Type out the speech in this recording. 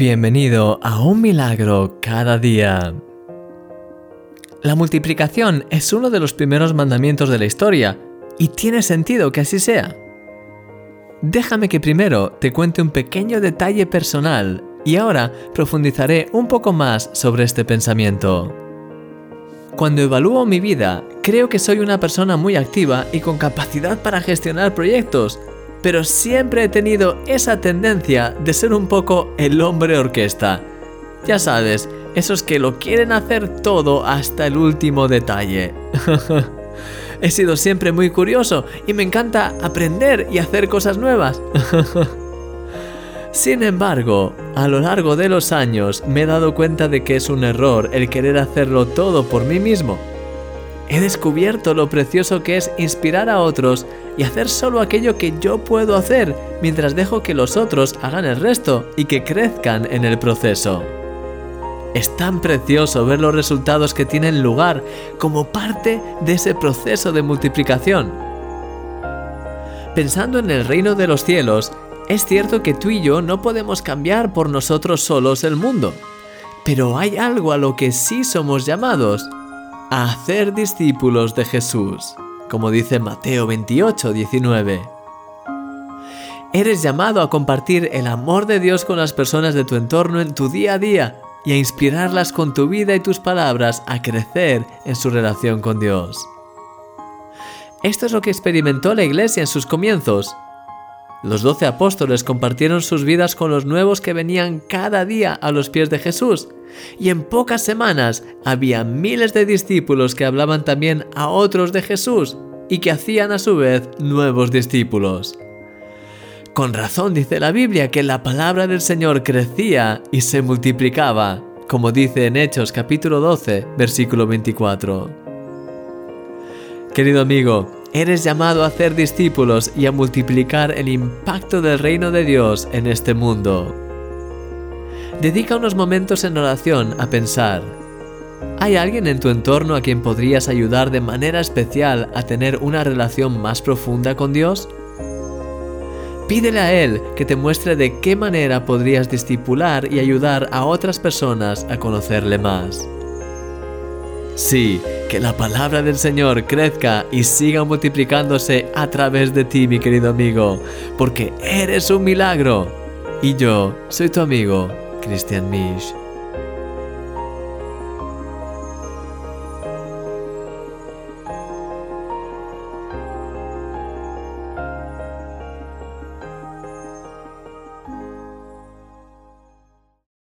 Bienvenido a un milagro cada día. La multiplicación es uno de los primeros mandamientos de la historia y tiene sentido que así sea. Déjame que primero te cuente un pequeño detalle personal y ahora profundizaré un poco más sobre este pensamiento. Cuando evalúo mi vida, creo que soy una persona muy activa y con capacidad para gestionar proyectos, pero siempre he tenido esa tendencia de ser un poco el hombre orquesta. Ya sabes, esos que lo quieren hacer todo hasta el último detalle. he sido siempre muy curioso y me encanta aprender y hacer cosas nuevas. Sin embargo, a lo largo de los años me he dado cuenta de que es un error el querer hacerlo todo por mí mismo. He descubierto lo precioso que es inspirar a otros y hacer solo aquello que yo puedo hacer mientras dejo que los otros hagan el resto y que crezcan en el proceso. Es tan precioso ver los resultados que tienen lugar como parte de ese proceso de multiplicación. Pensando en el reino de los cielos, es cierto que tú y yo no podemos cambiar por nosotros solos el mundo, pero hay algo a lo que sí somos llamados a hacer discípulos de Jesús, como dice Mateo 28, 19. Eres llamado a compartir el amor de Dios con las personas de tu entorno en tu día a día y a inspirarlas con tu vida y tus palabras a crecer en su relación con Dios. Esto es lo que experimentó la iglesia en sus comienzos los doce apóstoles compartieron sus vidas con los nuevos que venían cada día a los pies de Jesús, y en pocas semanas había miles de discípulos que hablaban también a otros de Jesús y que hacían a su vez nuevos discípulos. Con razón dice la Biblia que la palabra del Señor crecía y se multiplicaba, como dice en Hechos capítulo 12, versículo 24. Querido amigo, Eres llamado a hacer discípulos y a multiplicar el impacto del reino de Dios en este mundo. Dedica unos momentos en oración a pensar, ¿hay alguien en tu entorno a quien podrías ayudar de manera especial a tener una relación más profunda con Dios? Pídele a Él que te muestre de qué manera podrías discipular y ayudar a otras personas a conocerle más. Sí, que la palabra del Señor crezca y siga multiplicándose a través de ti, mi querido amigo, porque eres un milagro. Y yo soy tu amigo, Christian Misch.